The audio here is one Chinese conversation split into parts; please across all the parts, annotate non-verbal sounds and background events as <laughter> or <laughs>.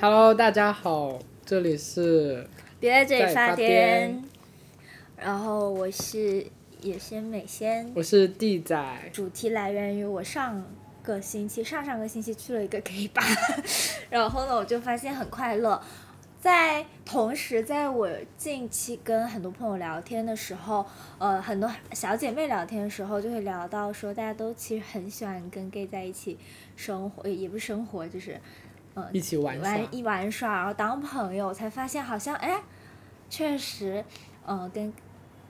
Hello，大家好，这里是别在这里发癫癫。然后我是野仙美仙，我是地仔，主题来源于我上个星期、上上个星期去了一个 gay 吧，然后呢，我就发现很快乐。在同时，在我近期跟很多朋友聊天的时候，呃，很多小姐妹聊天的时候，就会聊到说，大家都其实很喜欢跟 gay 在一起生活，也也不是生活，就是，呃，一起玩玩一玩耍，然后当朋友，才发现好像哎，确实，呃，跟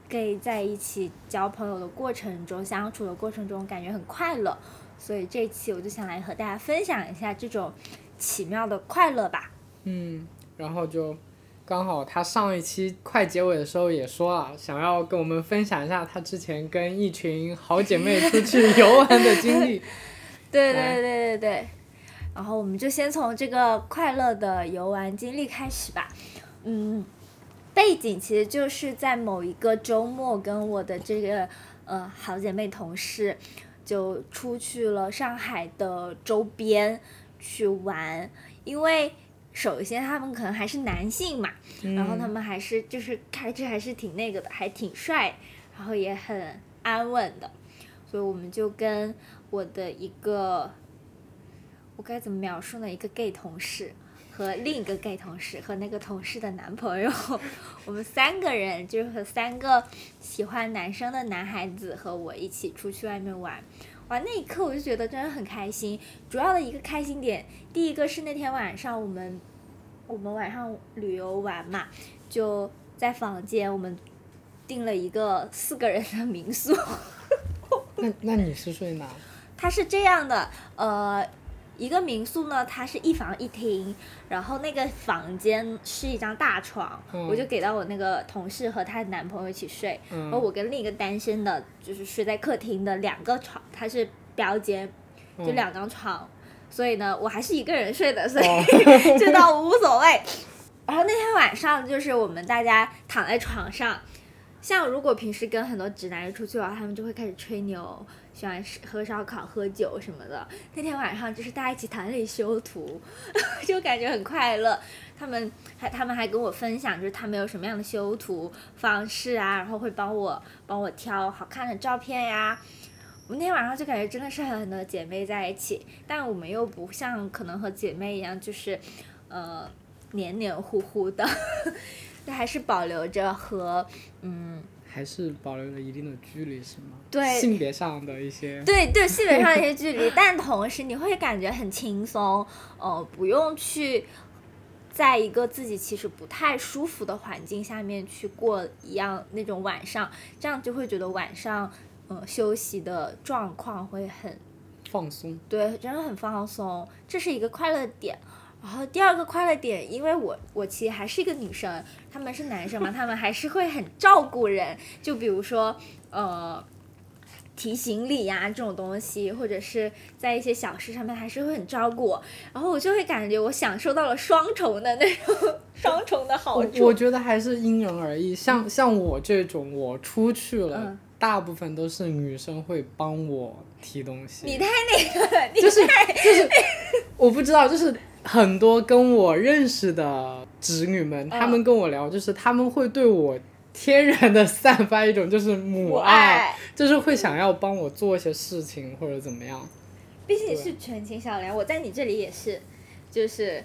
gay 在一起交朋友的过程中，相处的过程中，感觉很快乐。所以这期我就想来和大家分享一下这种奇妙的快乐吧。嗯，然后就刚好他上一期快结尾的时候也说了，想要跟我们分享一下他之前跟一群好姐妹出去 <laughs> 游玩的经历。<laughs> 对对对对对，然后我们就先从这个快乐的游玩经历开始吧。嗯，背景其实就是在某一个周末，跟我的这个呃好姐妹同事就出去了上海的周边去玩，因为。首先，他们可能还是男性嘛，然后他们还是就是开车还是挺那个的，还挺帅，然后也很安稳的，所以我们就跟我的一个，我该怎么描述呢？一个 gay 同事和另一个 gay 同事和那个同事的男朋友，<laughs> 我们三个人就是和三个喜欢男生的男孩子和我一起出去外面玩。哇，那一刻我就觉得真的很开心。主要的一个开心点，第一个是那天晚上我们我们晚上旅游玩嘛，就在房间我们订了一个四个人的民宿。<laughs> 那那你是睡哪？它是这样的，呃，一个民宿呢，它是一房一厅，然后那个房间是一张大床，嗯。我就给到我那个同事和她的男朋友一起睡，然后嗯，我跟另一个单身的，就是睡在客厅的两个床，它是标间，就嗯。两张床，所以呢，我还是一个人睡的，所以哦。<laughs> 这倒无所谓。然后那天晚上就是我们大家躺在床上，像如果平时跟很多直男人出去玩，他们就会开始吹牛，喜欢吃喝烧烤、喝酒什么的。那天晚上就是大家一起躺在那里修图，<laughs> 就感觉很快乐。他们还他们还跟我分享，就是他们有什么样的修图方式啊，然后会帮我帮我挑好看的照片呀。我那天晚上就感觉真的是和很多姐妹在一起，但我们又不像可能和姐妹一样，就是呃黏黏糊糊的，<laughs> 就还是保留着和嗯还是保留了一定的距离是吗？对性别上的一些。对对，<laughs> 性别上的一些距离，但同时你会感觉很轻松，呃，不用去在一个自己其实不太舒服的环境下面去过一样那种晚上，这样就会觉得晚上呃休息的状况会很放松。对，真的很放松，这是一个快乐点。然后第二个快乐点，因为我我其实还是一个女生，他们是男生嘛，他们还是会很照顾人，就比如说呃提行李呀、这种东西，或者是在一些小事上面还是会很照顾我，然后我就会感觉我享受到了双重的那种双重的好处。我觉得还是因人而异，像像我这种，我出去了，嗯大部分都是女生会帮我提东西。你太那个了，你就是太就是，我不知道，就是很多跟我认识的侄女们，她们跟我聊，就是她们会对我天然的散发一种就是母爱，就是会想要帮我做一些事情或者怎么样。毕竟是纯情小莲，我在你这里也是，就是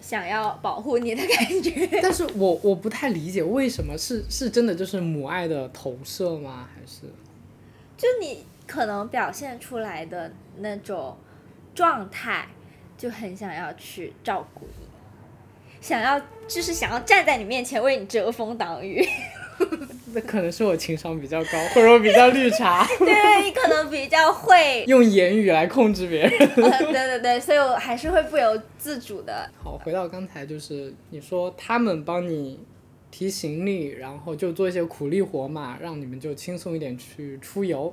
想要保护你的感觉。<laughs> 但是我我不太理解为什么是是真的就是母爱的投射吗？还是就你可能表现出来的那种状态，就很想要去照顾你，想要就是想要站在你面前为你遮风挡雨。<laughs> 那可能是我情商比较高，或者我比较绿茶，<laughs> 对你可能比较会，用言语来控制别人。呃对对对，所以我还是会不由自主的。好，回到刚才，就是你说他们帮你提行李，然后就做一些苦力活嘛，让你们就轻松一点去出游。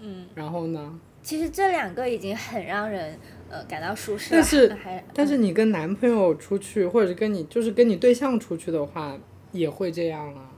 嗯，然后呢？其实这两个已经很让人呃感到舒适了，但是但是你跟男朋友出去，或者是跟你就是跟你对象出去的话，也会这样啊。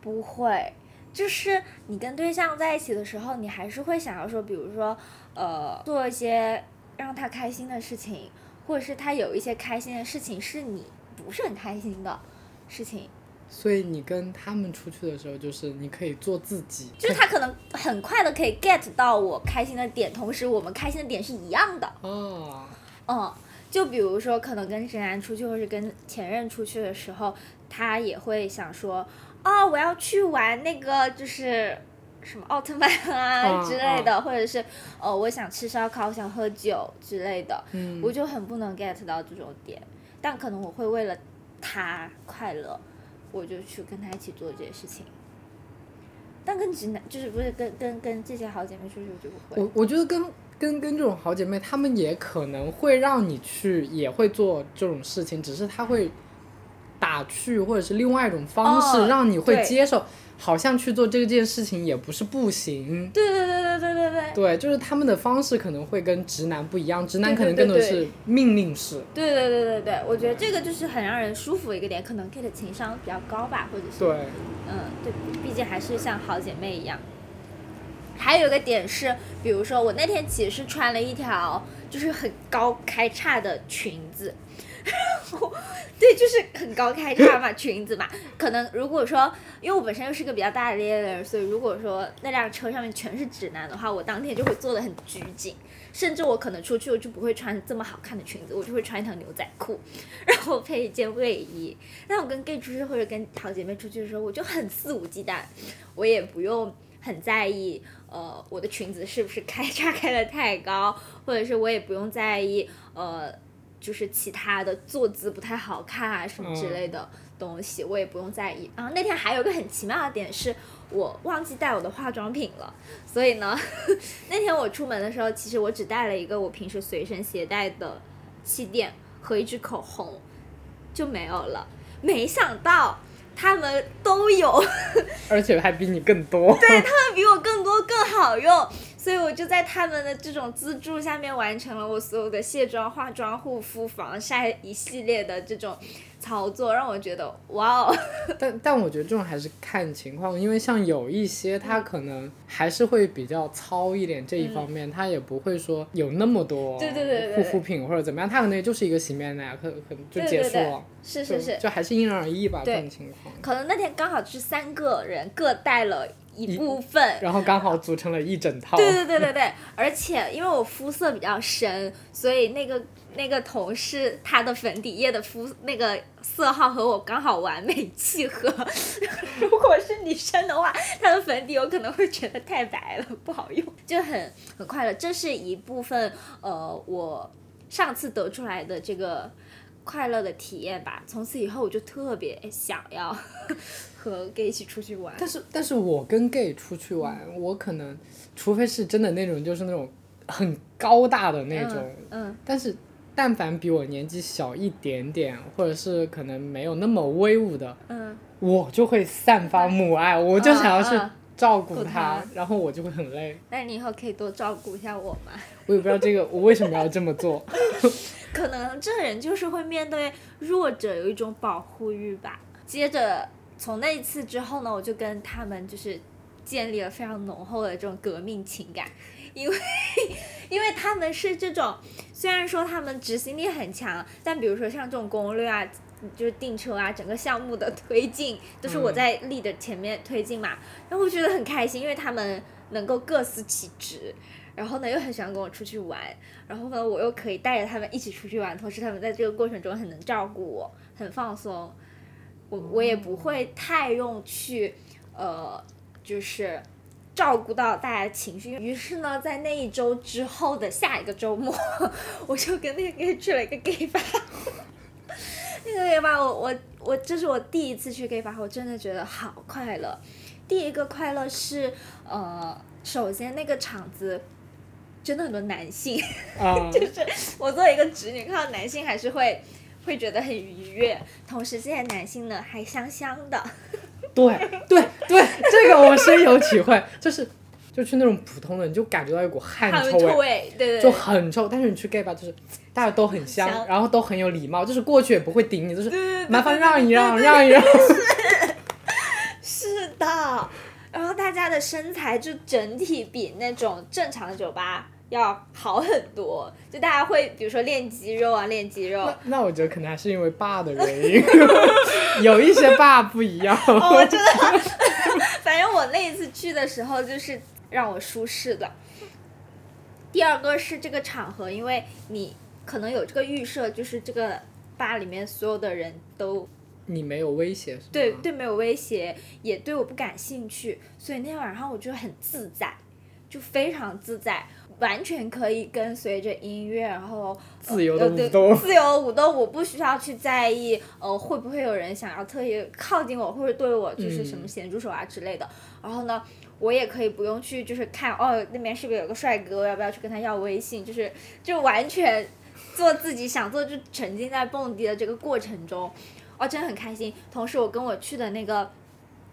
不会，就是你跟对象在一起的时候，你还是会想要说，比如说，呃，做一些让他开心的事情，或者是他有一些开心的事情是你不是很开心的事情，所以你跟他们出去的时候，就是你可以做自己，就是他可能很快的可以 get 到我开心的点，同时我们开心的点是一样的。哦，嗯，就比如说，可能跟直男出去，或是跟前任出去的时候，他也会想说，哦，我要去玩那个，就是什么奥特曼啊嗯 <laughs> 之类的，或者是，哦，我想吃烧烤，我想喝酒之类的，嗯，我就很不能 get 到这种点，但可能我会为了他快乐，我就去跟她一起做这些事情。但跟直男就是不是跟跟跟这些好姐妹出去，我就不会。我我觉得跟跟跟这种好姐妹，她们也可能会让你去，也会做这种事情，只是她会打趣或者是另外一种方式、哦让你会接受，好像去做这件事情也不是不行。对对对对对对对。对，就是他们的方式可能会跟直男不一样，直男可能更多是命令式。对对对对对，我觉得这个就是很让人舒服的一个点，可能 K 的情商比较高吧，或者是对，嗯，对，毕竟还是像好姐妹一样。还有一个点是，比如说我那天其实是穿了一条就是很高开叉的裙子，<laughs> 对，就是很高开叉嘛，裙子嘛。可能如果说，因为我本身又是个比较大咧咧的人，所以如果说那辆车上面全是直男的话，我当天就会做的很拘谨，甚至我可能出去我就不会穿这么好看的裙子，我就会穿一条牛仔裤，<laughs> 然后配一件卫衣。但我跟 gay 出去或者跟好姐妹出去的时候，我就很肆无忌惮，我也不用很在意，呃，我的裙子是不是开叉开的太高，或者是我也不用在意，呃，就是其他的坐姿不太好看啊什么之类的东西，我也不用在意。然后那天还有个很奇妙的点是，我忘记带我的化妆品了，所以呢，<laughs> 那天我出门的时候，其实我只带了一个我平时随身携带的气垫和一支口红，就没有了。没想到他们都有，而且还比你更多。<laughs> 对他们比我更多更好用，所以我就在他们的这种资助下面完成了我所有的卸妆、化妆、护肤、防晒一系列的这种操作，让我觉得哇哦，<laughs> 但但我觉得这种还是看情况，因为像有一些他可能还是会比较糙一点这一方面，他也不会说有那么多对对对护肤品或者怎么样，他可能也就是一个洗面奶，可可能就结束了。是就是是，就还是因人而异吧，这种情况。可能那天刚好是三个人各带了一部分，然后刚好组成了一整套。对对对对对，而且因为我肤色比较深，所以那个那个同事他的粉底液的肤那个色号和我刚好完美契合。<laughs> 如果是女生的话，她的粉底有可能会觉得太白了，不好用，就很很快乐。这是一部分呃，我上次得出来的这个。快乐的体验吧，从此以后我就特别想要和 gay 一起出去玩。但是但是我跟 gay 出去玩，我可能除非是真的那种就是那种很高大的那种，嗯但是但凡比我年纪小一点点，或者是可能没有那么威武的，嗯，我就会散发母爱，我就想要去照顾他然后我就会很累。那你以后可以多照顾一下我吗？<laughs> 我也不知道这个我为什么要这么做。<laughs> <laughs> 可能这人就是会面对弱者有一种保护欲吧。接着从那一次之后呢，我就跟他们就是建立了非常浓厚的这种革命情感，因为因为他们是这种虽然说他们执行力很强，但比如说像这种攻略啊。就是订车啊，整个项目的推进都是我嗯在力的前面推进嘛，然后我觉得很开心，因为他们能够各司其职，然后呢又很喜欢跟我出去玩，然后呢我又可以带着他们一起出去玩，同时他们在这个过程中很能照顾我，很放松，我我也不会太用去呃就是照顾到大家的情绪。于是呢，在那一周之后的下一个周末，<laughs> 我就跟那个 gay 去了一个 gay 吧。<laughs> 那个 gay 吧，我我我这是我第一次去 gay 吧，我真的觉得好快乐。第一个快乐是呃，首先那个场子真的很多男性，<laughs> 就是、我作为一个直女，看到男性还是会会觉得很愉悦，同时这些男性呢还香香的。<laughs> 对对对，这个我深有体会，<laughs> 就是就去那种普通的，你就感觉到一股汗臭味，臭味，对对就，很臭。但是你去 gay 吧，就是大家都很香，香然后都很有礼貌，就是过去也不会顶你，就是麻烦让一让，让一让。<laughs> 是的。然后大家的身材就整体比那种正常的酒吧要好很多，就大家会比如说练肌肉啊，练肌肉。那那我觉得可能还是因为爸的原因，<laughs> 有一些爸不一样。哦，我真的，<laughs> 反正我那一次去的时候就是让我舒适的。第二个是这个场合，因为你可能有这个预设，就是这个吧里面所有的人都你没有威胁？对对没有威胁，也对我不感兴趣，所以那天晚上我就很自在，就非常自在，完全可以跟随着音乐，然后自由的舞动。自由舞动，我不需要去在意，呃，会不会有人想要特意靠近我，或者对我就是什么嗯咸猪手啊之类的。然后呢，我也可以不用去，就是看哦那边是不是有个帅哥，要不要去跟他要微信，就是就完全做自己想做，就沉浸在蹦迪的这个过程中，哦，真的很开心。同时，我跟我去的那个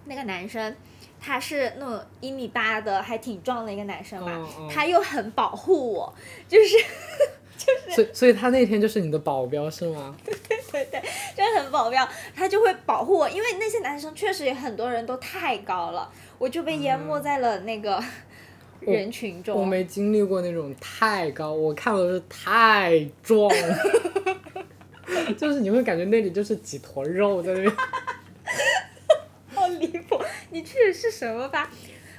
那个男生。他是那种一米八的，还挺壮的一个男生嘛，他又很保护我，<laughs> <laughs> 就是所以所以他那天就是你的保镖是吗？<laughs> 对对对真的很保镖，他就会保护我，因为那些男生确实有很多人都太高了，我就被淹没在了那个人群中。我没经历过那种太高，我看的是太壮，就是你会感觉那里就是几坨肉在那边。好离谱！你去的是什么吧？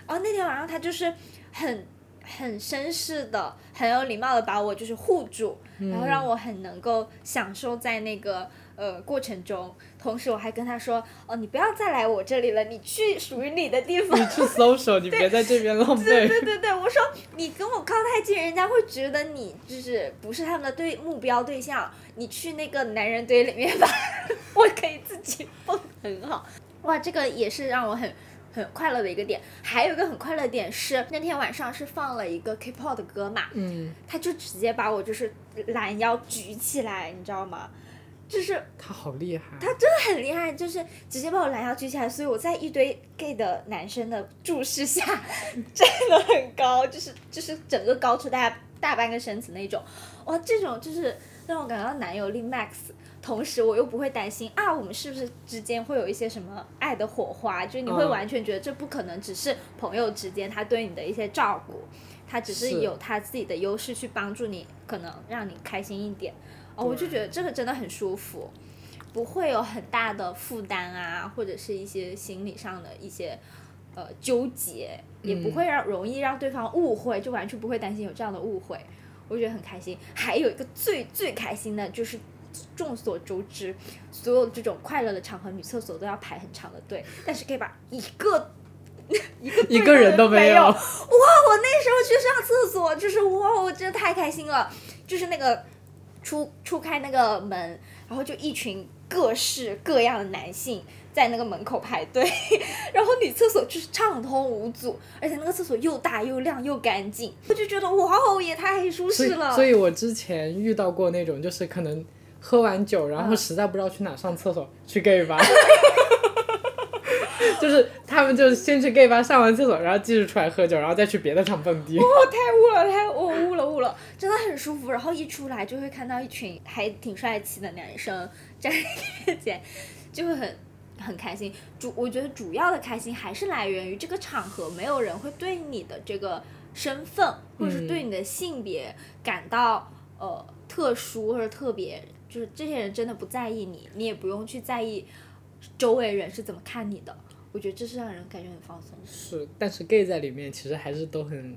哦，那天晚上他就是很很绅士的，很有礼貌的把我就是护住，然后让我很能够享受在那个呃过程中。同时我还跟他说，哦，你不要再来我这里了，你去属于你的地方。你去 social，你别在这边浪费。对对对，我说你跟我靠太近，人家会觉得你就是不是他们的对目标对象。你去那个男人堆里面吧，<laughs> 我可以自己蹦很好。哇，这个也是让我很很快乐的一个点。还有一个很快乐的点是那天晚上是放了一个 K-pop 的歌嘛，嗯，他就直接把我就是拦腰举起来，你知道吗？就是他好厉害。他真的很厉害，就是直接把我拦腰举起来，所以我在一堆 gay 的男生的注视下 <laughs> 站得很高，就是就是整个高出大家大半个身子那种。哇，这种就是让我感到男友力 max，同时我又不会担心啊，我们是不是之间会有一些什么爱的火花？就是你会嗯完全觉得这不可能，只是朋友之间他对你的一些照顾，他只是是有他自己的优势去帮助你，可能让你开心一点。哦，我就觉得这个真的很舒服。不会有很大的负担啊，或者是一些心理上的一些呃纠结，也不会让容易让对方误会，就完全不会担心有这样的误会，我觉得很开心。还有一个最最开心的就是。众所周知，所有这种快乐的场合，女厕所都要排很长的队，但是可以把一个 <laughs> 一个一个人都没没有哇！我那时候去上厕所，就是哇，我真的太开心了，就是那个出出开那个门，然后就一群各式各样的男性在那个门口排队，<laughs> 然后女厕所就是畅通无阻，而且那个厕所又大又亮又干净，我就觉得哇哦，也太舒适了。所以我之前遇到过那种，就是可能喝完酒，然后嗯实在不知道去哪上厕所，去 gay 吧。<laughs> 就是他们就先去 gay 吧上完厕所，然后继续出来喝酒，然后再去别的场蹦迪。哦，太污了，太我污了污了，真的很舒服。然后一出来就会看到一群还挺帅气的男生站面前，就会很很开心。主我觉得主要的开心还是来源于这个场合，没有人会对你的这个身份或者是对你的性别感到、呃特殊或者特别，就是这些人真的不在意你，你也不用去在意周围人是怎么看你的。我觉得这是让人感觉很放松。是，但是 gay 在里面其实还是都很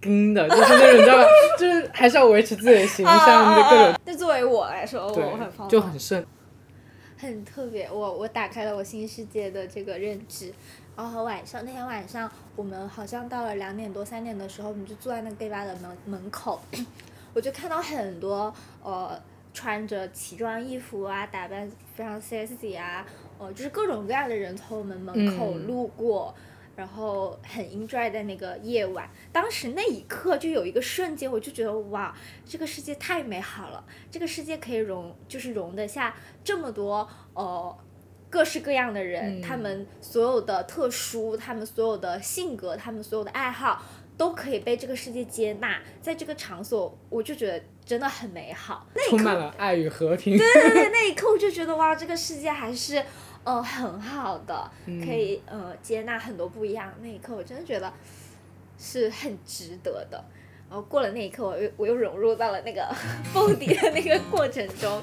跟的，就是那种你知道吧，就是还是要维持自己的形象的各种，那作为我来说，我很放，松，就很顺。很特别。我我打开了我新世界的这个认知。然后晚上那天晚上，我们好像到了两点多三点的时候，我们就坐在那个 gay 吧的门门口，<coughs> 我就看到很多呃穿着奇装异服啊，打扮非常 sexy 啊，呃就是各种各样的人从我们门口嗯路过。然后很 enjoy 的那个夜晚，当时那一刻就有一个瞬间，我就觉得哇，这个世界太美好了，这个世界可以容，就是容得下这么多呃各式各样的人，嗯他们所有的特殊，他们所有的性格，他们所有的爱好，都可以被这个世界接纳，在这个场所，我就觉得真的很美好。那一刻充满了爱与和平。对对对，那一刻我就觉得哇，这个世界还是呃很好的，嗯可以呃接纳很多不一样那一刻，我真的觉得是很值得的。然后过了那一刻，我又我又融入到了那个 <laughs> 蹦迪的那个过程中，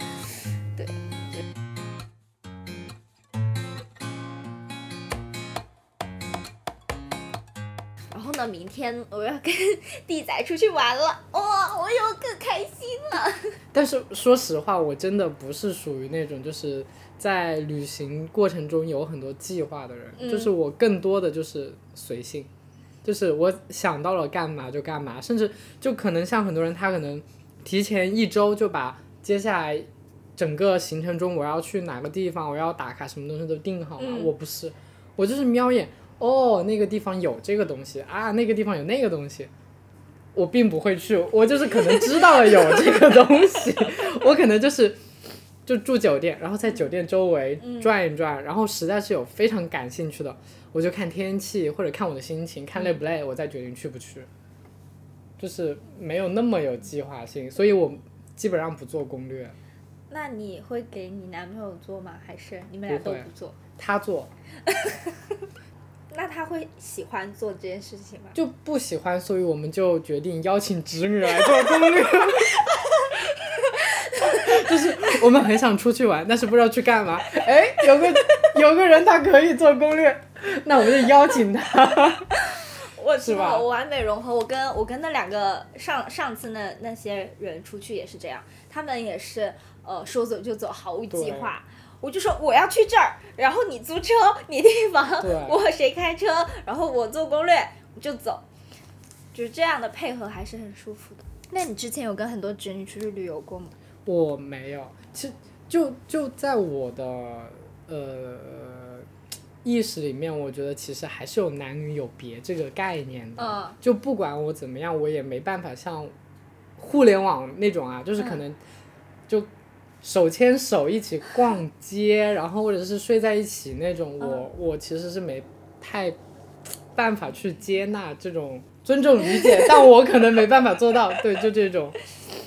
呢，明天我要跟弟仔出去玩了，哇，我又更开心了。<laughs> 但是说实话，我真的不是属于那种就是在旅行过程中有很多计划的人，嗯就是我更多的就是随性，就是我想到了干嘛就干嘛，甚至就可能像很多人，他可能提前一周就把接下来整个行程中我要去哪个地方，我要打卡什么东西都定好了。嗯我不是，我就是瞄一眼，哦，那个地方有这个东西啊，那个地方有那个东西。我并不会去，我就是可能知道了有这个东西，<laughs> 我可能就是就住酒店，然后在酒店周围转一转，然后实在是有非常感兴趣的，我就看天气或者看我的心情，看累不累，我再决定去不去。就是没有那么有计划性，所以我基本上不做攻略，那你会给你男朋友做吗？还是你们俩都不做？他做 <laughs> 那他会喜欢做这件事情吗？就不喜欢，所以我们就决定邀请侄女来做攻略。<laughs> 就是我们很想出去玩，但是不知道去干嘛。哎，有个有个人他可以做攻略，那我们就邀请他。<laughs> 我是吧我完美融合。我跟我跟那两个上上次那那些人出去也是这样，他们也是呃说走就走，毫无计划。我就说我要去这儿，然后你租车，你地方对，<laughs> 我谁开车，然后我做攻略，我就走，就是这样的配合还是很舒服的。那你之前有跟很多侄女出去旅游过吗？我没有，其实就就在我的呃意识里面，我觉得其实还是有男女有别这个概念的。嗯就不管我怎么样，我也没办法像互联网那种啊，就是可嗯能就手牵手一起逛街，然后或者是睡在一起那种，我嗯我其实是没太办法去接纳这种尊重理解，但我可能没办法做到，对，就这种。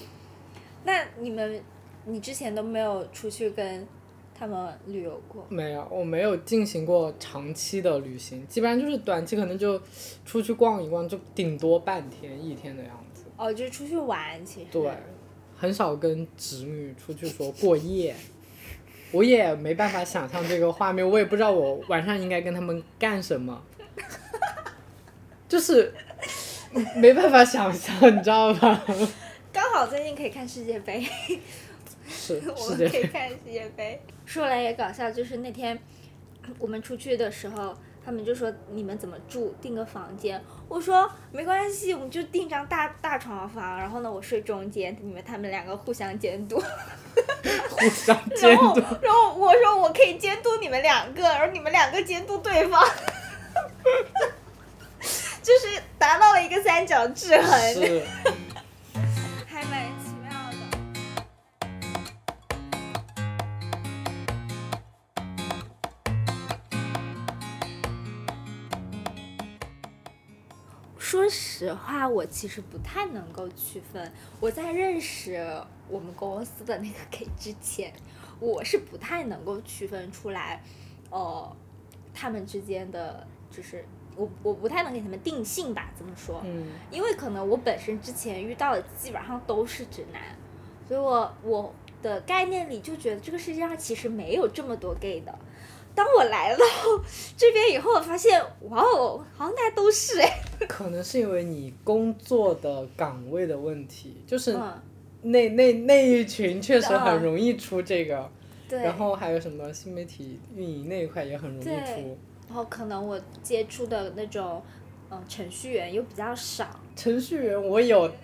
<laughs> 那你们，你之前都没有出去跟他们旅游过？没有，我没有进行过长期的旅行，基本上就是短期可能就出去逛一逛，就顶多半天一天的样子。哦，就是出去玩，其实。对，很少跟侄女出去说过夜，我也没办法想象这个画面，我也不知道我晚上应该跟他们干什么，就是没办法想象，你知道吧？刚好最近可以看世界杯，是 <laughs> 我们可以看世界杯。说来也搞笑，就是那天我们出去的时候，他们就说你们怎么住，订个房间。我说没关系，我们就订张大大床房，然后呢我睡中间，你们他们两个互相监督。<laughs> 互相监然后督。然后我说我可以监督你们两个，然后你们两个监督对方。<laughs> 就是达到了一个三角制衡，<laughs> 实话，我其实不太能够区分。我在认识我们公司的那个 K 之前，我是不太能够区分出来，呃，他们之间的就是我我不太能给他们定性吧，这么说。嗯，因为可能我本身之前遇到的基本上都是直男，所以我我的概念里就觉得这个世界上其实没有这么多 gay 的。当我来到这边以后，我发现哇哦，好像大家都是哎，可能是因为你工作的岗位的问题，就是嗯，那那那一群确实嗯很容易出这个。对。然后还有什么新媒体运营那一块也很容易出。然后可能我接触的那种嗯程序员又比较少，<laughs> 程序员我有，<laughs> 就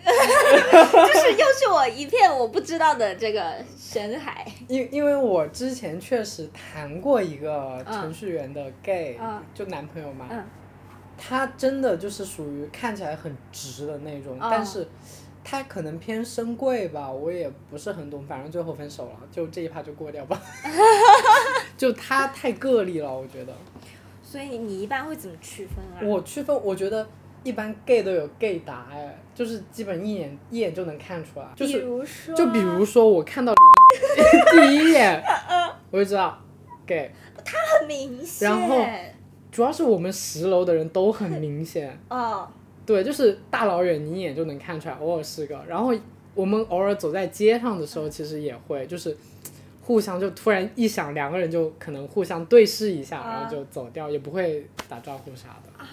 是又是我一片我不知道的这个深海。因因为我之前确实谈过一个嗯程序员的 gay，、嗯就男朋友嘛，嗯他真的就是属于看起来很直的那种，嗯但是他可能偏深贵吧，我也不是很懂，反正最后分手了，就这一趴就过掉吧。<laughs> 就他太个例了，我觉得。所以你一般会怎么区分啊？我区分，我觉得一般 gay 都有 gay 达，哎，就是基本一眼一眼就能看出来，就比是如说，就比如说我看到林一第一眼，<laughs> 我就知道 gay，他很明显。然后主要是我们十楼的人都很明显，<laughs> 哦，对，就是大老远你一眼就能看出来，偶尔是个。然后我们偶尔走在街上的时候，其实也会就是互相就突然一想，两个人就可能互相对视一下，然后就走掉，也不会打招呼啥的。啊，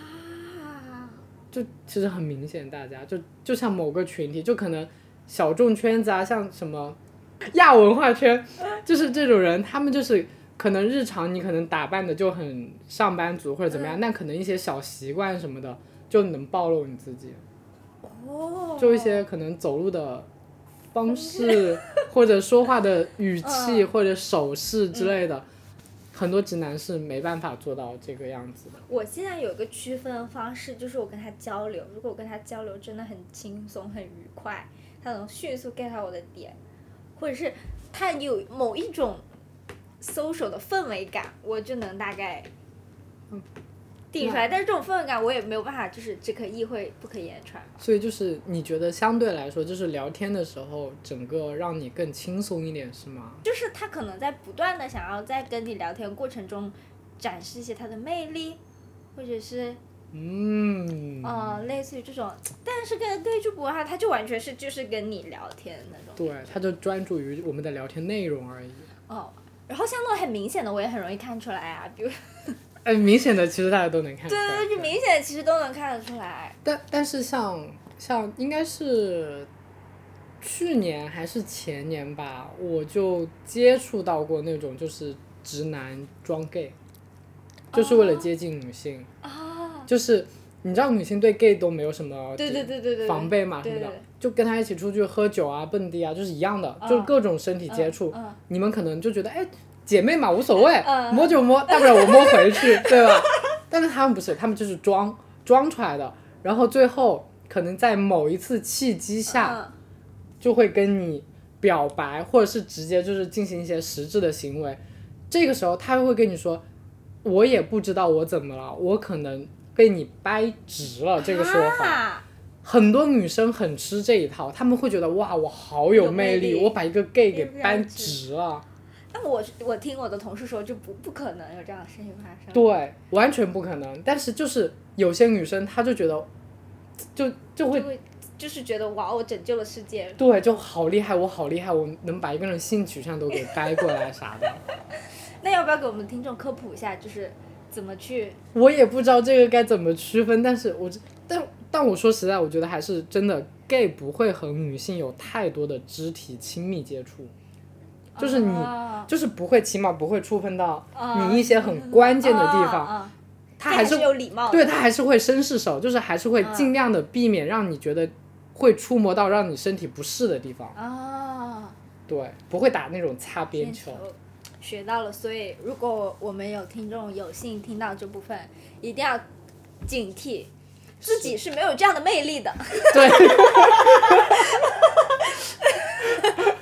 就其实很明显，大家就就像某个群体，就可能小众圈子啊，像什么亚文化圈，<laughs> 就是这种人，他们就是可能日常你可能打扮的就很上班族或者怎么样，但可能一些小习惯什么的就能暴露你自己，哦，就一些可能走路的方式或者说话的语气或者手势之类的，很多直男是没办法做到这个样子的。我现在有一个区分方式，就是我跟他交流，如果我跟他交流真的很轻松、很愉快，他能迅速 get 到我的点，或者是他有某一种 social 的氛围感，我就能大概定出来。但是这种氛围感我也没有办法，就是只可意会不可言传。所以就是你觉得相对来说，就是聊天的时候，整个让你更轻松一点，是吗？就是他可能在不断的想要在跟你聊天过程中展示一些他的魅力，或者是嗯，呃类似于这种，但是跟 gay 就不会，他他就完全是就是跟你聊天的那种。对，他就专注于我们的聊天内容而已。哦，然后像那种很明显的，我也很容易看出来啊，比如哎，明显的其实大家都能看出来。对对对，就明显的其实都能看得出来。但但是像像应该是去年还是前年吧，我就接触到过那种就是直男装 gay，就是为了接近女性，啊，就是你知道女性对 gay 都没有什么对对对对对，防备嘛什么的就跟他一起出去喝酒啊、蹦迪啊，就是一样的，就是各种身体接触。你们可能就觉得，哎，姐妹嘛无所谓，嗯摸就摸，大不了我摸回去，<laughs> 对吧？但是他们不是，他们就是装装出来的，然后最后可能在某一次契机下，嗯就会跟你表白，或者是直接就是进行一些实质的行为。这个时候他会跟你说，我也不知道我怎么了，我可能被你掰直了。这个说法。啊很多女生很吃这一套，她们会觉得哇，我好有魅力，魅力我把一个 gay 给扳掰直直了。那我我听我的同事说，就不不可能有这样的事情发生。对，完全不可能。但是就是有些女生，她就觉得，就就会就会就是觉得哇，我拯救了世界。对，就好厉害，我好厉害，我能把一个人性取向都给掰过来啥的。<laughs> 那要不要给我们听众科普一下，就是怎么去？我也不知道这个该怎么区分，但是我但但我说实在，我觉得还是真的 gay 不会和女性有太多的肢体亲密接触，就是你、啊就是不会，起码不会触碰到啊你一些很关键的地方，他还是这有礼貌的。对他还是会绅士手，就是还是会嗯尽量的避免让你觉得会触摸到让你身体不适的地方，啊，对，不会打那种擦边球。球学到了，所以如果我们有听众有幸听到这部分，一定要警惕，自己是没有这样的魅力的。对，<laughs>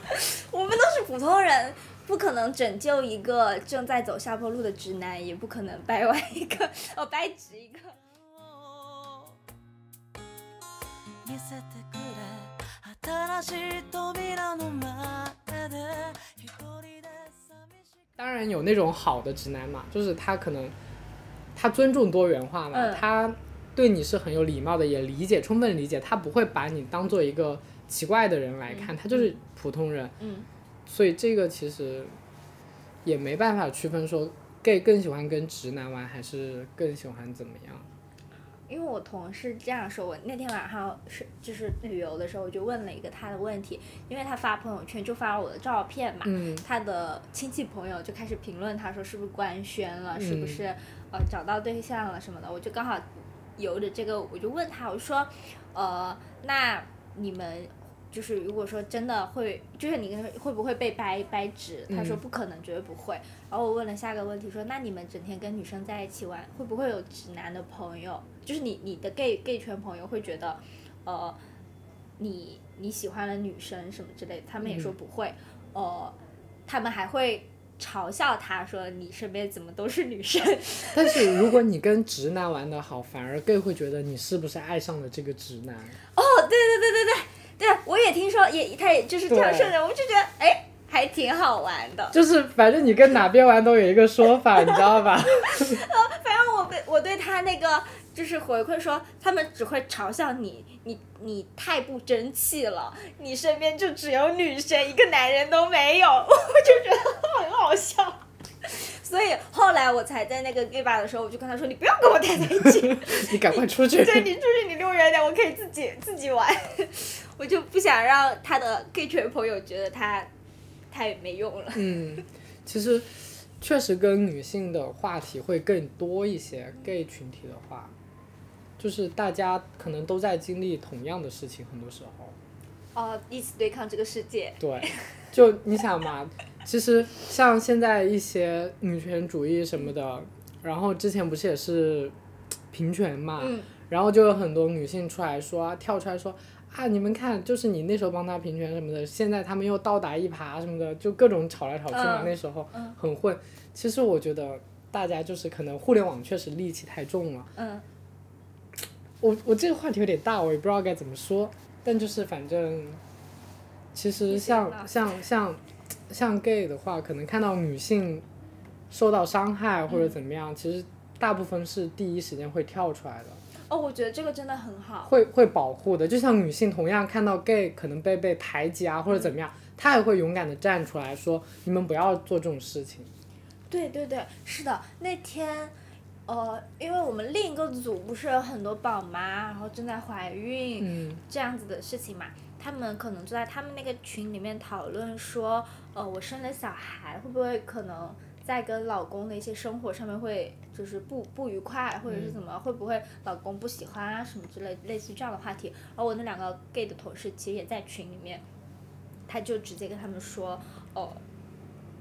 我们都是普通人，不可能拯救一个正在走下坡路的直男，也不可能掰弯一个，<laughs> 哦，掰直一个。見せてくれ新しい扉の前で一人で寂し当然有那种好的直男嘛，就是他可能他尊重多元化嘛，嗯他对你是很有礼貌的，也理解充分理解，他不会把你当做一个 奇怪的人来看，他就是普通人，嗯。所以这个其实也没办法区分说 gay 更喜欢跟直男玩，还是更喜欢怎么样。因为我同事这样说，我那天晚上是就是旅游的时候，我就问了一个他的问题，因为他发朋友圈就发了我的照片嘛，嗯他的亲戚朋友就开始评论他说是不是官宣了，是不嗯。是呃找到对象了什么的，我就刚好由着这个，我就问他，我说，呃，那你们就是如果说真的会，就是你跟会不会被掰掰直？他说嗯不可能，绝对不会。然后我问了下个问题说，那你们整天跟女生在一起玩，会不会有直男的朋友？就是你你的 gay gay 圈朋友会觉得，呃，你你喜欢了女生什么之类的，他们也说嗯不会，呃，他们还会嘲笑他说你身边怎么都是女生？<laughs> 但是如果你跟直男玩的好，反而 gay 会觉得你是不是爱上了这个直男？哦，对对对对对对，我也听说，也他也就是这样对说的，我就觉得哎，还挺好玩的。就是反正你跟哪边玩都有一个说法，你知道吧？<laughs> 反正我对我对他那个就是回馈说，他们只会嘲笑你，你你太不争气了，你身边就只有女生，一个男人都没有，<laughs> 我就觉得很好笑。所以后来我才在那个 gay bar 的时候，我就跟他说：“你不要跟我待在一起，<laughs> 你赶快出去。<laughs> 对你出去你离我远点，我可以自己自己玩。<laughs> ”我就不想让他的 gay 圈朋友觉得他太没用了。嗯，其实确实跟女性的话题会更多一些。gay 群体的话，就是大家可能都在经历同样的事情，很多时候。哦，一起对抗这个世界。对，就你想嘛，其实像现在一些女权主义什么的，然后之前不是也是平权嘛，嗯。然后就有很多女性出来说，跳出来说啊，你们看，就是你那时候帮他平权什么的，现在他们又倒打一耙什么的，就各种吵来吵去嘛，嗯。那时候嗯。很混。其实我觉得大家就是可能互联网确实戾气太重了。嗯。我我这个话题有点大，我也不知道该怎么说，但就是反正，其实像像像像 gay 的话，可能看到女性受到伤害或者怎么样，其实大部分是第一时间会跳出来的，哦，我觉得这个真的很好。会会保护的。就像女性同样看到 gay 可能被被排挤啊或者怎么样，她也会勇敢的站出来说，你们不要做这种事情。对对对，是的，那天，呃，因为我们另一个组不是有很多宝妈，然后正在怀孕、嗯这样子的事情嘛，他们可能就在他们那个群里面讨论说，呃，我生了小孩会不会可能在跟老公的一些生活上面会就是不不愉快，或者是怎么，会不会老公不喜欢啊什么之类类似于这样的话题。而我那两个 gay 的同事其实也在群里面，他就直接跟他们说，哦、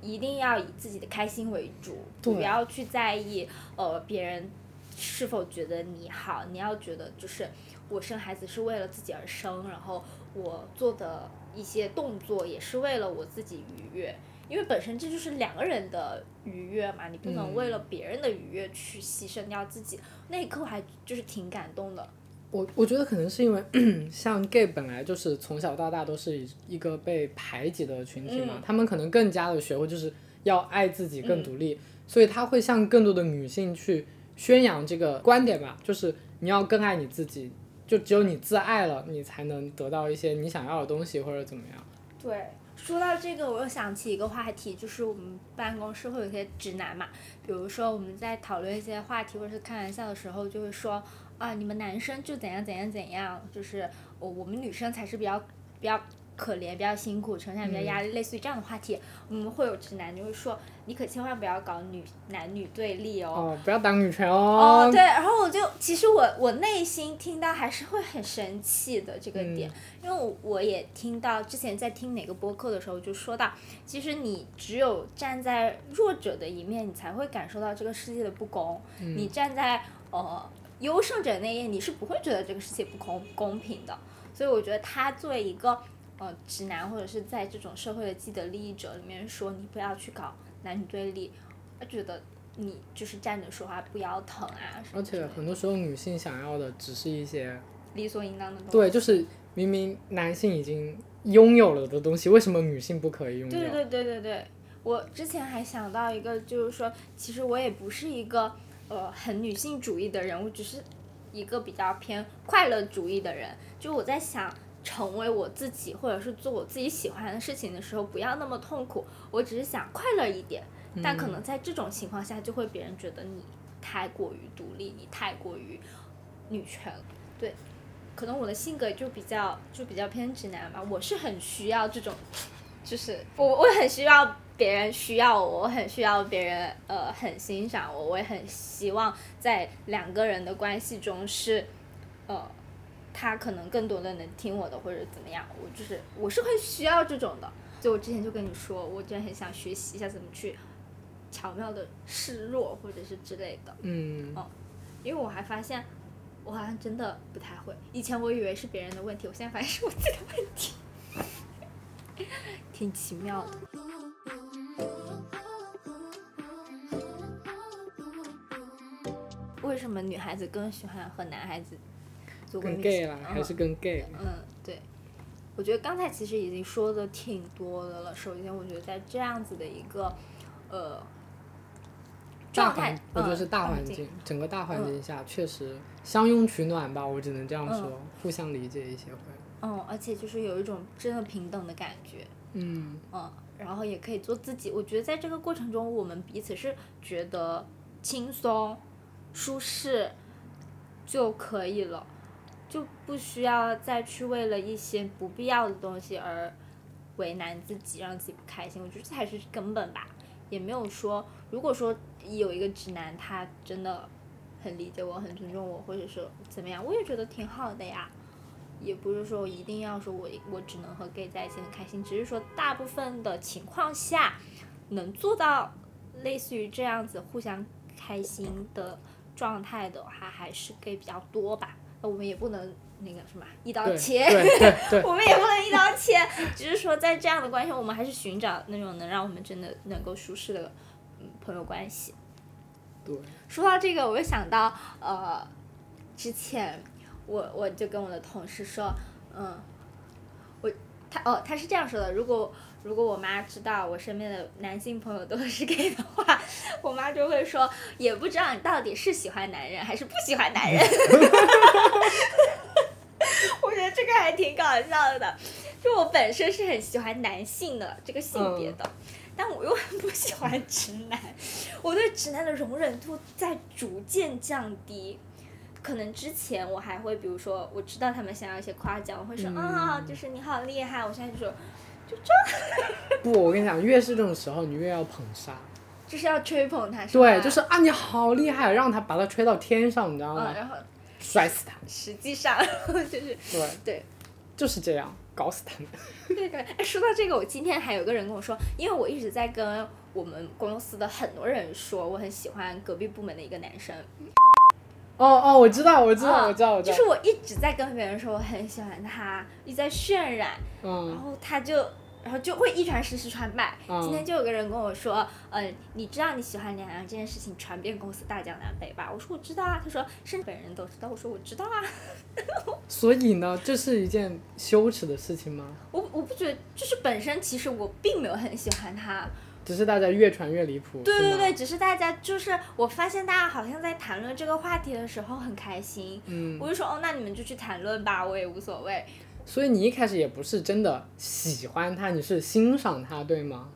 一定要以自己的开心为主，不要去在意呃别人是否觉得你好，你要觉得就是我生孩子是为了自己而生，然后我做的一些动作也是为了我自己愉悦，因为本身这就是两个人的愉悦嘛，你不能嗯为了别人的愉悦去牺牲掉自己。那一刻我还就是挺感动的，我我觉得可能是因为 <clears throat> 像 gay 本来就是从小到大都是一个被排挤的群体嘛，嗯。他们可能更加的学会就是要爱自己更独立，所以他会向更多的女性去宣扬这个观点吧，就是你要更爱你自己，就只有你自爱了，你才能得到一些你想要的东西或者怎么样。对，说到这个，我又想起一个话题，就是我们办公室会有些直男嘛，比如说我们在讨论一些话题或者是开玩笑的时候，就会说啊，你们男生就怎样怎样怎样，就是我我们女生才是比较比较可怜、比较辛苦、成长比较压力，类似于这样的话题，我们会有直男就会说，你可千万不要搞女男女对立哦。哦，不要当女权哦，哦。对，然后我就其实我我内心听到还是会很生气的这个点，因为我我也听到之前在听哪个播客的时候就说到，其实你只有站在弱者的一面，你才会感受到这个世界的不公。你站在呃优胜者那一面，你是不会觉得这个世界不公公平的。所以我觉得他作为一个呃直男，或者是在这种社会的既得利益者里面说，你不要去搞男女对立，他觉得你就是站着说话不腰疼啊而且很多时候女性想要的只是一些，理所应当的东西。对，就是明明男性已经拥有了的东西，为什么女性不可以拥有？对对对对对，我之前还想到一个，就是说，其实我也不是一个呃很女性主义的人，我只是一个比较偏快乐主义的人。就我在想成为我自己，或者是做我自己喜欢的事情的时候，不要那么痛苦。我只是想快乐一点，但可能在这种情况下，就会别人觉得你太过于独立，你太过于女权。对，可能我的性格就比较就比较偏直男吧，我是很需要这种就是我我很需要别人需要我，我很需要别人呃很欣赏我，我也很希望在两个人的关系中是呃他可能更多的能听我的或者怎么样，我就是我是会需要这种的。就我之前就跟你说，我真的很想学习一下怎么去巧妙的示弱或者是之类的，嗯，哦因为我还发现我好像真的不太会。以前我以为是别人的问题，我现在发现是我自己的问题，<laughs> 挺奇妙的。为什么女孩子更喜欢和男孩子做过跟女 gay 性啦，嗯还是跟 gay。嗯，对，我觉得刚才其实已经说的挺多的了。首先，我觉得在这样子的一个呃大状态环，，我觉得嗯是大环境，整个大环境下确实相拥取暖吧，我只能这样说，互相理解一些会。嗯，而且就是有一种真的平等的感觉。嗯，嗯，然后也可以做自己。我觉得在这个过程中，我们彼此是觉得轻松、舒适就可以了，就不需要再去为了一些不必要的东西而为难自己，让自己不开心。我觉得这才是根本吧。也没有说，如果说有一个直男，他真的很理解我、很尊重我，或者说怎么样，我也觉得挺好的呀。也不是说一定要说我我只能和 gay 在一起很开心，只是说大部分的情况下能做到类似于这样子互相开心的状态的话，还是 gay 比较多吧。那我们也不能那个什么一刀切，<laughs> 我们也不能一刀切，只是说在这样的关系，我们还是寻找那种能让我们真的能够舒适的嗯朋友关系。对，说到这个，我又想到呃，之前我我就跟我的同事说，嗯，我他哦他是这样说的，如果如果我妈知道我身边的男性朋友都是 gay 的话，<laughs> 我妈就会说，也不知道你到底是喜欢男人还是不喜欢男人。<laughs> 我觉得这个还挺搞笑的，就我本身是很喜欢男性的这个性别的，但我又很不喜欢直男，我对直男的容忍度在逐渐降低。可能之前我还会，比如说我知道他们想要一些夸奖，我会说、啊，就是你好厉害。我现在就说，<laughs> 不，我跟你讲，越是这种时候，你越要捧杀。就是要吹捧他？对，就是啊，你好厉害，让他把他吹到天上，你知道吗嗯，？然后摔死他。实际上 <laughs> 就是对，对。就是这样，搞死他们。<laughs> 对对，哎，说到这个，我今天还有个人跟我说，因为我一直在跟我们公司的很多人说，我很喜欢隔壁部门的一个男生，哦哦，我知道，我知道，啊我知道，我知道。就是我一直在跟别人说我很喜欢他，一直在渲染，嗯然嗯，后他就。然后就会一传十，十传百。嗯今天就有个人跟我说，呃、你知道你喜欢梁阳这件事情传遍公司大江南北吧？我说我知道啊。他说甚至本人都知道。我说我知道啊。<laughs> 所以呢，这是一件羞耻的事情吗？我我不觉得，就是本身其实我并没有很喜欢他，只是大家越传越离谱。对对对，，只是大家就是我发现大家好像在谈论这个话题的时候很开心，嗯我，就说哦，那你们就去谈论吧，我也无所谓。所以你一开始也不是真的喜欢他，你是欣赏他，对吗？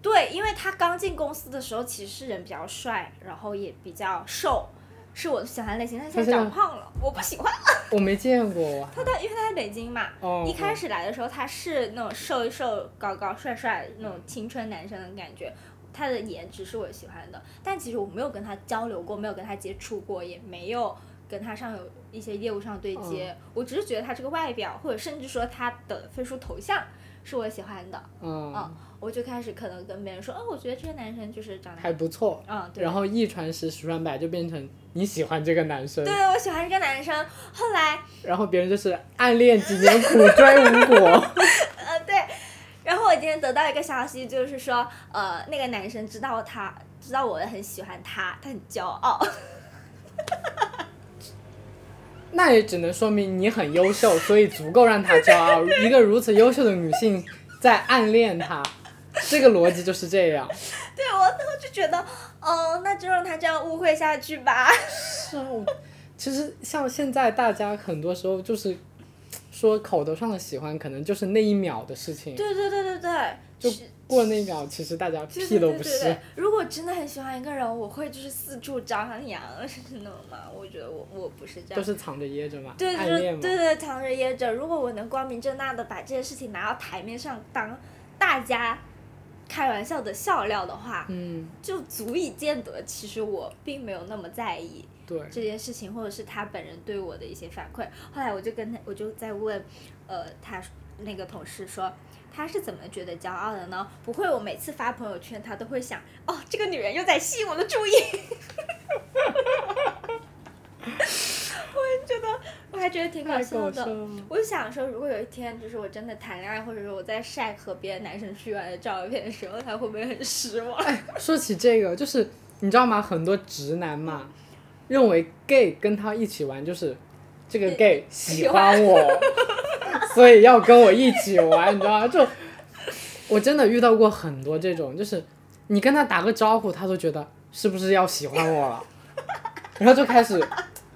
对，因为他刚进公司的时候其实是人比较帅，然后也比较瘦，是我喜欢类型。但现在长胖了，我不喜欢了。我没见过。他在因为他在北京嘛，哦，一开始来的时候他是那种瘦一瘦、高高帅帅那种青春男生的感觉。他的颜值是我喜欢的，但其实我没有跟他交流过，没有跟他接触过，也没有跟他上有一些业务上对接。我只是觉得他这个外表，或者甚至说他的飞书头像是我喜欢的，嗯，嗯我就开始可能跟别人说，哦，我觉得这个男生就是长得还不错。嗯，对。然后一传十，十传百，就变成你喜欢这个男生，对，我喜欢这个男生。后来，然后别人就是暗恋几年，苦追无果。<laughs> 呃，对，然后我今天得到一个消息，就是说，呃，那个男生知道他，知道我很喜欢他，他很骄傲。<laughs> 那也只能说明你很优秀，所以足够让他骄傲。一个如此优秀的女性在暗恋他，这个逻辑就是这样。<laughs> 对我，我就觉得，哦，那就让他这样误会下去吧。<laughs> 是啊，我其实像现在大家很多时候就是说口头上的喜欢，可能就是那一秒的事情，对对对对对，就是过那一秒，其实大家屁都不是对对对对。如果真的很喜欢一个人，我会就是四处张扬，<laughs> 是真的吗？我觉得我我不是这样。都是藏着掖着嘛，对对。对对，藏着掖着。如果我能光明正大的把这件事情拿到台面上当大家开玩笑的笑料的话，嗯，就足以见得其实我并没有那么在意对，这件事情，或者是他本人对我的一些反馈。后来我就跟他，我就在问，呃，他那个同事说。他是怎么觉得骄傲的呢？不会，我每次发朋友圈，他都会想，哦，这个女人又在吸引我的注意。<laughs> 我也觉得，我还觉得挺搞笑的。我就想说，如果有一天，就是我真的谈恋爱，或者说我在晒和别的男生去玩的照片的时候，他会不会很失望？说起这个，就是你知道吗？很多直男嘛，认为 gay 跟他一起玩就是这个 gay 喜欢我，<laughs> 所以要跟我一起玩，你知道吗？就我真的遇到过很多这种，就是你跟他打个招呼，他都觉得是不是要喜欢我了，然后就开始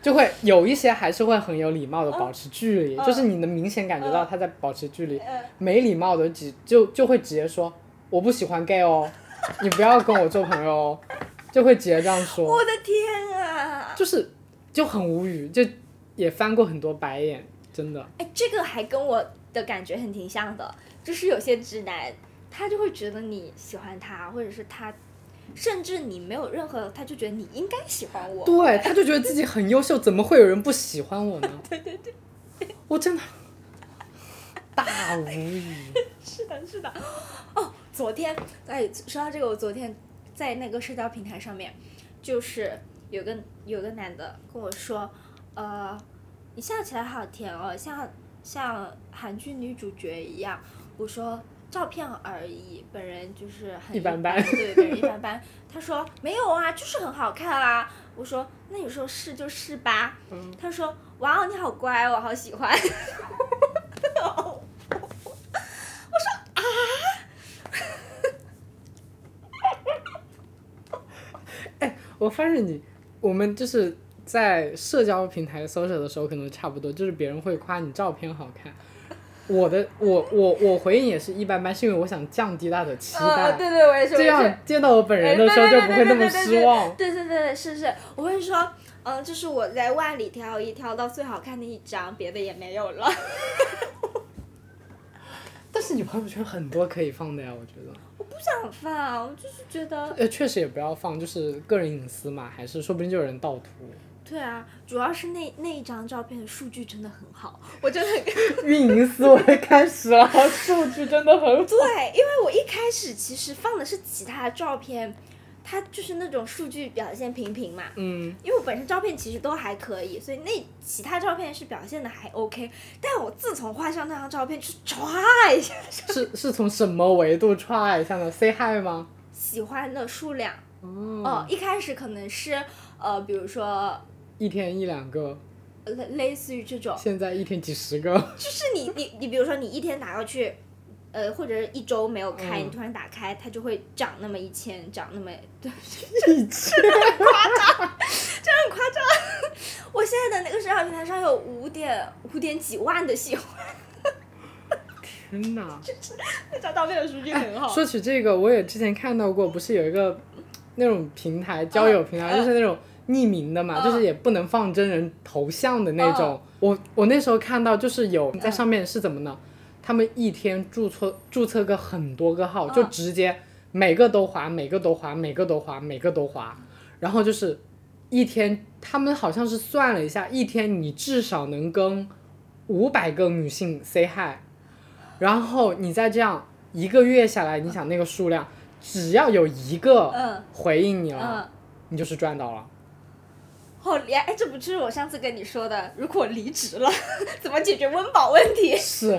就会有一些还是会很有礼貌的保持距离，就是你能明显感觉到他在保持距离，没礼貌的只就就会直接说我不喜欢 gay 哦，你不要跟我做朋友哦，就会直接这样说。我的天啊！就是就很无语，就也翻过很多白眼，真的。哎，这个还跟我的感觉很挺像的，就是有些直男，他就会觉得你喜欢他，或者是他，甚至你没有任何，他就觉得你应该喜欢我。对，他就觉得自己很优秀，怎么会有人不喜欢我呢？<laughs> 对对对，我真的大无语。<laughs> 是的，是的。哦，昨天哎，说到这个，我昨天在那个社交平台上面，就是有个有个男的跟我说，呃，你笑起来好甜哦，像像韩剧女主角一样。我说照片而已，本人就是很一般般对，本人一般般。他说没有啊，就是很好看啊。我说那你说是就是吧。嗯他说哇哦，你好乖哦，我好喜欢。我 <laughs> 发现你，我们就是在社交平台搜索的时候，可能差不多，就是别人会夸你照片好看。我的我我我回应也是一般般，是因为我想降低他的期待，呃，对对，我也是，这样见到我本人的时候就不会那么失望。对对对对，是是，我会说，嗯，就是我在万里挑一挑到最好看的一张，别的也没有了。但是你朋友圈很多可以放的呀，我觉得。我不想放，我就是觉得，呃，确实也不要放，就是个人隐私嘛，还是说不定就有人盗图。对啊，主要是那那一张照片的数据真的很好，我真的 <laughs> 运营思维开始了，数据真的很好。对，因为我一开始其实放的是其他照片，它就是那种数据表现平平嘛。嗯，因为我本身照片其实都还可以，所以那其他照片是表现的还 OK。但我自从换上那张照片，就是唰一下，是是从什么维度歘一下呢？Say hi 吗？喜欢的数量，哦，哦，一开始可能是呃，比如说一天一两个，呃类类似于这种，现在一天几十个。就是你你你，比如说你一天打过去，呃，或者是一周没有开，嗯你突然打开，它就会涨那么一千，涨那么对，一千，<laughs> 夸张这很夸张。我现在的那个社交平台上有五点五点几万的喜欢，天哪！那张照片的数据很好。说起这个，我也之前看到过，不是有一个那种平台，交友平台，嗯就是那种匿名的嘛，嗯就是也不能放真人头像的那种。我我那时候看到，就是有在上面是怎么呢？他们一天注册注册个很多个号，就嗯直接每个都划，每个都划，每个都划，每个都划，然后就是一天，他们好像是算了一下，一天你至少能跟五百个女性 say hi。然后你再这样一个月下来，你想那个数量，只要有一个嗯回应你了，嗯，你就是赚到了。好厉害！哎，这不就是我上次跟你说的，如果离职了，<laughs> 怎么解决温饱问题？<laughs> 是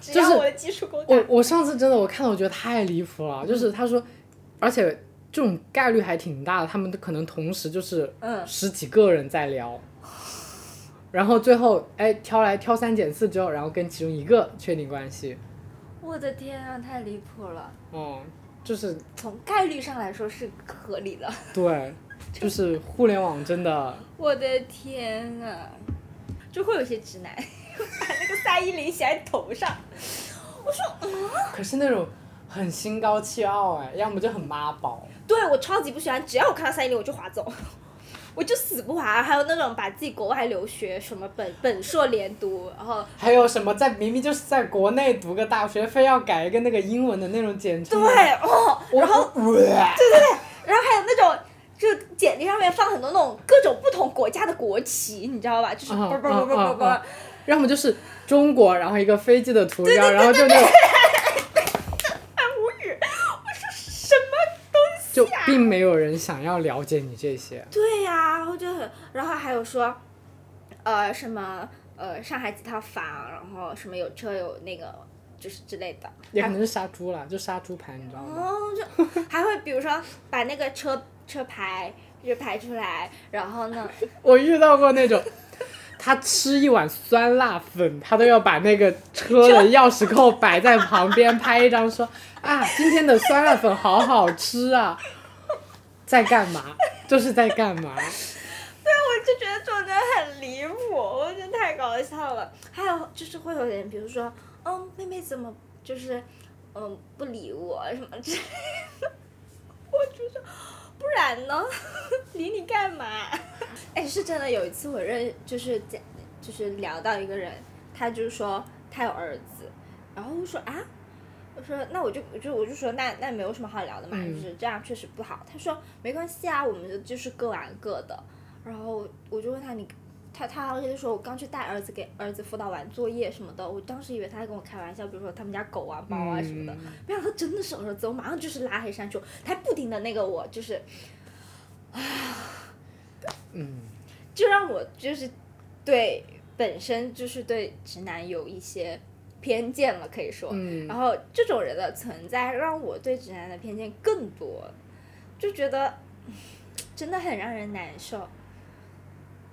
只要我的技术够大。我我上次真的我看到我觉得太离谱了，就是他说，而且这种概率还挺大的，他们可能同时就是嗯十几个人在聊，<laughs> 然后最后哎挑来挑三拣四之后，然后跟其中一个确定关系，我的天啊，太离谱了！哦、就是从概率上来说是合理的。对，就是互联网真的我的天啊，就会有些直男 <laughs> 把那个三一零写在头上。我说可是那种很心高气傲哎，要么就很妈宝。对我超级不喜欢，只要我看到三一零我就划走，<laughs> 我就死不划。还有那种把自己国外留学什么本本硕连读，然后还有什么在明明就是在国内读个大学，非要改一个那个英文的那种简称。对哦，然后对对对然后还有那种。就简历上面放很多那种各种不同国家的国旗，你知道吧？就是嗯啵啵啵啵啵要么就是中国，然后一个飞机的图标，然后就那种很 <laughs> 无语。我说什么东西就啊？并没有人想要了解你这些。对呀、然后就很，然后还有说，呃，什么呃，上海几套房，然后什么有车有那个，就是之类的。也可能是杀猪了，就杀猪盘，你知道吗？哦，就 <laughs> 还会比如说把那个车车牌就排出来，然后呢，<laughs> 我遇到过那种，他吃一碗酸辣粉，他都要把那个车的钥匙扣摆在旁边拍一张说啊，今天的酸辣粉好好吃啊，在干嘛？就是在干嘛？<laughs> 对我就觉得这种人很离谱，我觉得太搞笑了。还有就是会有人，比如说，嗯，妹妹怎么就是，嗯，不理我什么之类的，我就说，不然呢？<laughs> 理你干嘛？<laughs> 哎，是真的，有一次我认就是讲就是聊到一个人，他就说他有儿子，然后我说啊。我说那我就我就我就说那那没有什么好聊的嘛，嗯就是这样确实不好。他说没关系啊，我们就就是各玩各的。然后我就问他你，他他就说我刚去带儿子给儿子辅导完作业什么的，我当时以为他在跟我开玩笑，比如说他们家狗啊猫啊什么的，嗯没想到真的是儿子，我马上就是拉黑删除，他不停的那个我就是，嗯，就让我就是对本身就是对直男有一些偏见了，可以说，嗯然后这种人的存在让我对直男的偏见更多，就觉得嗯 <sighs> 真的很让人难受。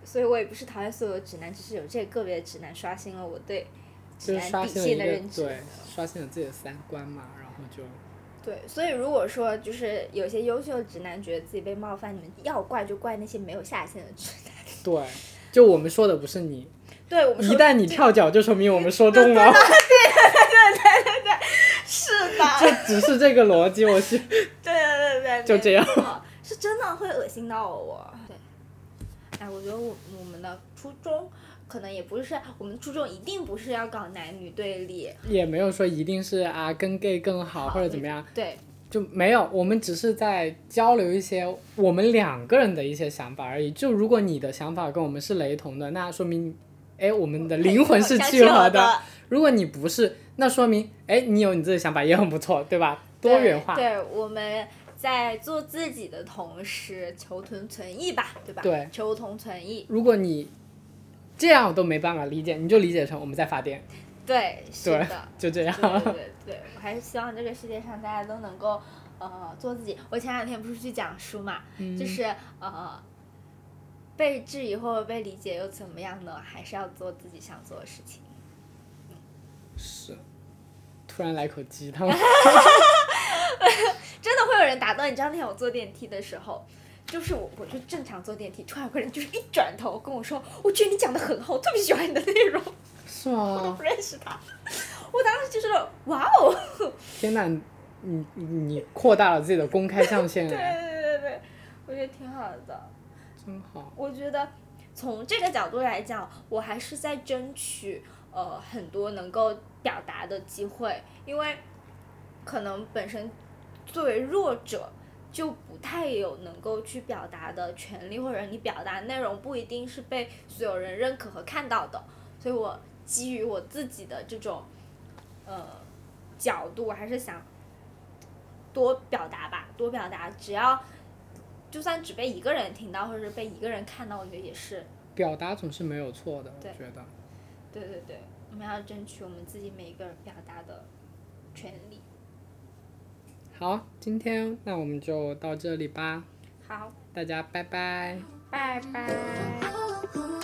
所以我也不是讨厌所有直男，只是有这个别的直男刷新了我对直男底线的认知。对，刷新了自己的三观嘛，然后就对，所以如果说就是有些优秀的直男觉得自己被冒犯，你们要怪就怪那些没有下限的直男。<laughs> 对，就我们说的不是你，对我们一旦你跳脚，就说明我们说中了，对对对对对是的，<laughs> 这只是这个逻辑，我是对对对对，<laughs> 就这样，是真的会恶心到我。对，哎，我觉得我我们的初衷可能也不是，我们初衷一定不是要搞男女对立，也没有说一定是啊跟 gay 更好或者怎么样，对就没有，我们只是在交流一些我们两个人的一些想法而已。就如果你的想法跟我们是雷同的，那说明，哎，我们的灵魂是契合的的。。如果你不是，那说明，哎，你有你自己想法也很不错，对吧？多元化。对，对我们在做自己的同时，求同存异吧，对吧？对求同存异。如果你这样都没办法理解，你就理解成我们在发电，对，是的。就这样。对对我还是希望这个世界上大家都能够呃做自己。我前两天不是去讲书嘛，嗯就是呃被质疑或者被理解又怎么样呢？还是要做自己想做的事情。是，突然来口鸡汤。<laughs> <laughs> 真的会有人打断你。知道那天我坐电梯的时候。就是我，我就正常坐电梯，突然有个人就是一转头跟我说：“我觉得你讲的很好，我特别喜欢你的内容。是吗” <laughs> 我都？不认识他，我当时就是哇哦，天哪，你你你扩大了自己的公开象限对对，对对对，我觉得挺好的。真好。我觉得从这个角度来讲，我还是在争取呃很多能够表达的机会，因为可能本身作为弱者。就不太有能够去表达的权利，或者你表达内容不一定是被所有人认可和看到的，所以我基于我自己的这种呃角度，我还是想多表达吧，多表达，只要就算只被一个人听到，或者是被一个人看到，我觉得也是表达总是没有错的，我觉得。对对对，我们要争取我们自己每一个人表达的权利。好今天那我们就到这里吧。好。大家拜拜。拜拜。